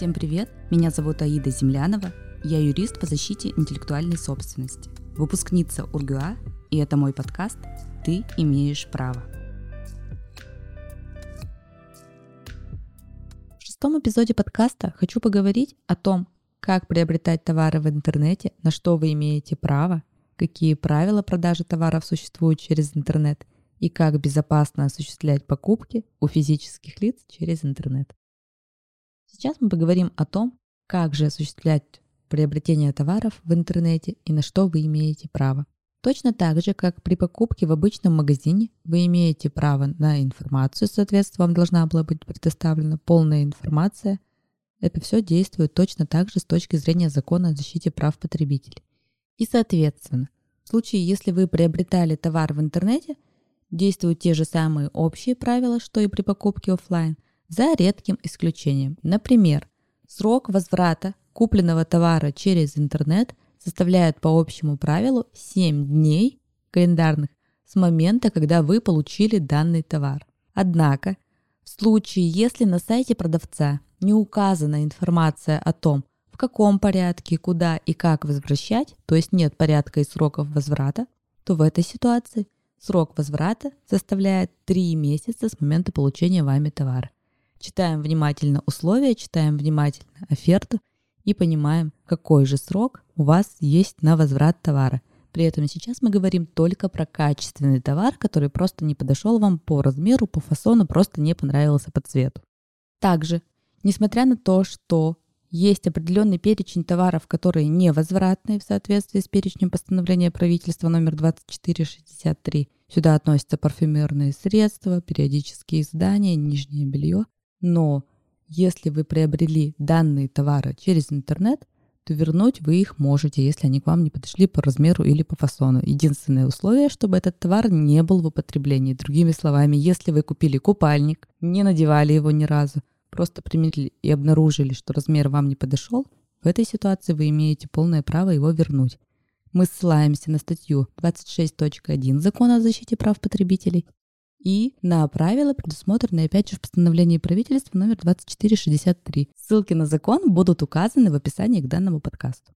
Всем привет! Меня зовут Аида Землянова. Я юрист по защите интеллектуальной собственности, выпускница УрГУА, и это мой подкаст «Ты имеешь право». В шестом эпизоде подкаста хочу поговорить о том, как приобретать товары в интернете, на что вы имеете право, какие правила продажи товаров существуют через интернет и как безопасно осуществлять покупки у физических лиц через интернет. Сейчас мы поговорим о том, как же осуществлять приобретение товаров в интернете и на что вы имеете право. Точно так же, как при покупке в обычном магазине, вы имеете право на информацию, соответственно, вам должна была быть предоставлена полная информация. Это все действует точно так же с точки зрения закона о защите прав потребителей. И, соответственно, в случае, если вы приобретали товар в интернете, действуют те же самые общие правила, что и при покупке офлайн – за редким исключением. Например, срок возврата купленного товара через интернет составляет по общему правилу 7 дней календарных с момента, когда вы получили данный товар. Однако, в случае, если на сайте продавца не указана информация о том, в каком порядке, куда и как возвращать, то есть нет порядка и сроков возврата, то в этой ситуации срок возврата составляет 3 месяца с момента получения вами товара. Читаем внимательно условия, читаем внимательно оферту и понимаем, какой же срок у вас есть на возврат товара. При этом сейчас мы говорим только про качественный товар, который просто не подошел вам по размеру, по фасону, просто не понравился по цвету. Также, несмотря на то, что есть определенный перечень товаров, которые невозвратные в соответствии с перечнем постановления правительства номер 2463. Сюда относятся парфюмерные средства, периодические издания, нижнее белье. Но если вы приобрели данные товары через интернет, то вернуть вы их можете, если они к вам не подошли по размеру или по фасону. Единственное условие, чтобы этот товар не был в употреблении. Другими словами, если вы купили купальник, не надевали его ни разу, просто примерили и обнаружили, что размер вам не подошел, в этой ситуации вы имеете полное право его вернуть. Мы ссылаемся на статью 26.1 Закона о защите прав потребителей и на правила, предусмотренные опять же в постановлении правительства номер 2463. Ссылки на закон будут указаны в описании к данному подкасту.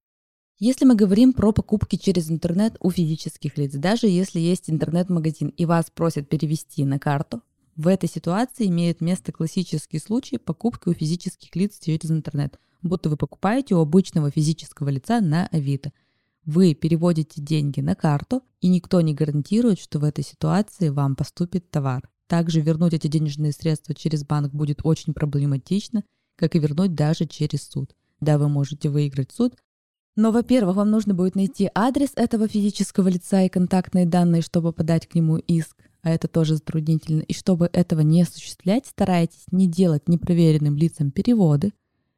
Если мы говорим про покупки через интернет у физических лиц, даже если есть интернет-магазин и вас просят перевести на карту, в этой ситуации имеет место классический случай покупки у физических лиц через интернет, будто вы покупаете у обычного физического лица на Авито – вы переводите деньги на карту, и никто не гарантирует, что в этой ситуации вам поступит товар. Также вернуть эти денежные средства через банк будет очень проблематично, как и вернуть даже через суд. Да, вы можете выиграть суд, но, во-первых, вам нужно будет найти адрес этого физического лица и контактные данные, чтобы подать к нему иск, а это тоже затруднительно. И чтобы этого не осуществлять, старайтесь не делать непроверенным лицам переводы,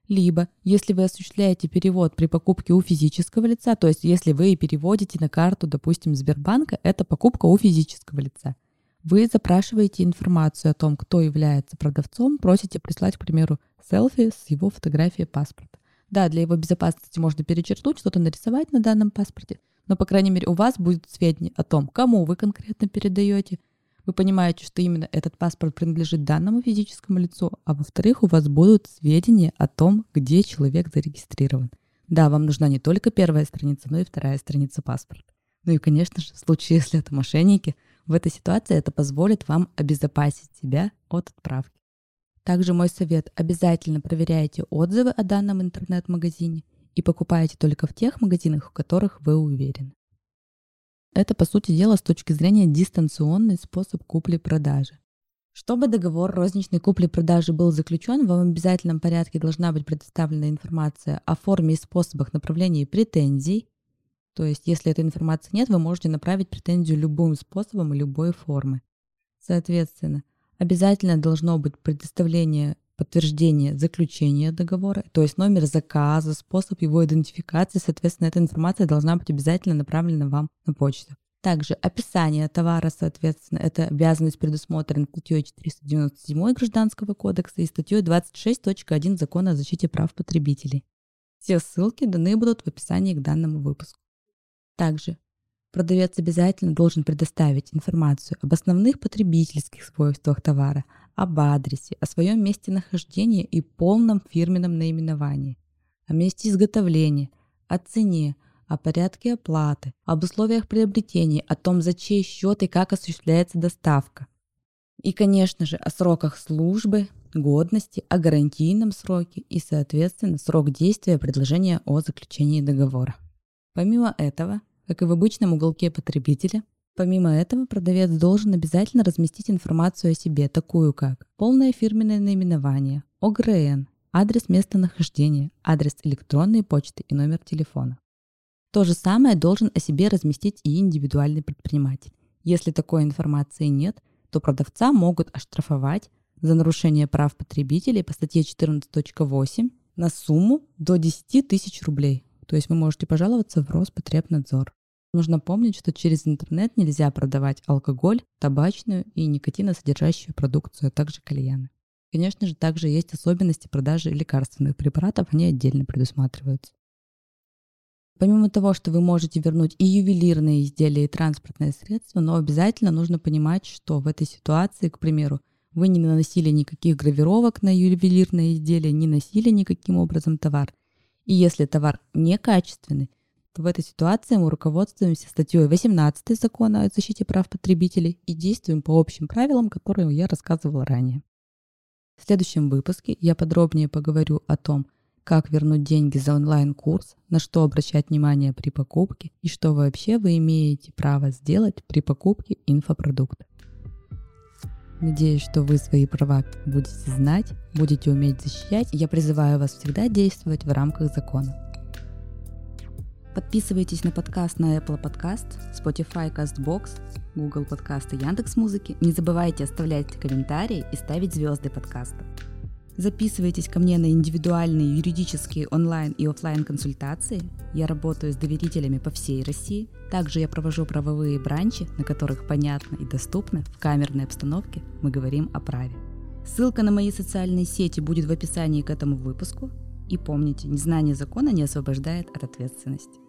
либо, если вы осуществляете перевод при покупке у физического лица, то есть если вы переводите на карту, допустим, Сбербанка, это покупка у физического лица. Вы запрашиваете информацию о том, кто является продавцом, просите прислать, к примеру, селфи с его фотографией паспорта. Да, для его безопасности можно перечеркнуть, что-то нарисовать на данном паспорте, но, по крайней мере, у вас будет сведения о том, кому вы конкретно передаете, вы понимаете, что именно этот паспорт принадлежит данному физическому лицу, а во-вторых, у вас будут сведения о том, где человек зарегистрирован. Да, вам нужна не только первая страница, но и вторая страница паспорта. Ну и, конечно же, в случае, если это мошенники, в этой ситуации это позволит вам обезопасить себя от отправки. Также мой совет – обязательно проверяйте отзывы о данном интернет-магазине и покупайте только в тех магазинах, в которых вы уверены. Это, по сути дела, с точки зрения дистанционный способ купли-продажи. Чтобы договор розничной купли-продажи был заключен, вам в обязательном порядке должна быть предоставлена информация о форме и способах направления претензий. То есть, если этой информации нет, вы можете направить претензию любым способом и любой формы. Соответственно, обязательно должно быть предоставление подтверждение заключения договора, то есть номер заказа, способ его идентификации, соответственно, эта информация должна быть обязательно направлена вам на почту. Также описание товара, соответственно, это обязанность предусмотрена статьей 497 Гражданского кодекса и статьей 26.1 Закона о защите прав потребителей. Все ссылки даны будут в описании к данному выпуску. Также продавец обязательно должен предоставить информацию об основных потребительских свойствах товара, об адресе, о своем месте нахождения и полном фирменном наименовании, о месте изготовления, о цене, о порядке оплаты, об условиях приобретения, о том, за чей счет и как осуществляется доставка. И, конечно же, о сроках службы, годности, о гарантийном сроке и, соответственно, срок действия предложения о заключении договора. Помимо этого, как и в обычном уголке потребителя, помимо этого продавец должен обязательно разместить информацию о себе, такую как полное фирменное наименование, ОГРН, адрес местонахождения, адрес электронной почты и номер телефона. То же самое должен о себе разместить и индивидуальный предприниматель. Если такой информации нет, то продавца могут оштрафовать за нарушение прав потребителей по статье 14.8 на сумму до 10 тысяч рублей. То есть вы можете пожаловаться в Роспотребнадзор. Нужно помнить, что через интернет нельзя продавать алкоголь, табачную и никотиносодержащую продукцию, а также кальяны. Конечно же, также есть особенности продажи лекарственных препаратов, они отдельно предусматриваются. Помимо того, что вы можете вернуть и ювелирные изделия, и транспортные средства, но обязательно нужно понимать, что в этой ситуации, к примеру, вы не наносили никаких гравировок на ювелирные изделия, не носили никаким образом товар. И если товар некачественный, в этой ситуации мы руководствуемся статьей 18 закона о защите прав потребителей и действуем по общим правилам, которые я рассказывала ранее. В следующем выпуске я подробнее поговорю о том, как вернуть деньги за онлайн-курс, на что обращать внимание при покупке и что вообще вы имеете право сделать при покупке инфопродукта. Надеюсь, что вы свои права будете знать, будете уметь защищать. Я призываю вас всегда действовать в рамках закона. Подписывайтесь на подкаст на Apple Podcast, Spotify, CastBox, Google Подкасты, Яндекс.Музыки. Не забывайте оставлять комментарии и ставить звезды подкаста. Записывайтесь ко мне на индивидуальные юридические онлайн и офлайн консультации. Я работаю с доверителями по всей России. Также я провожу правовые бранчи, на которых понятно и доступно в камерной обстановке мы говорим о праве. Ссылка на мои социальные сети будет в описании к этому выпуску. И помните, незнание закона не освобождает от ответственности.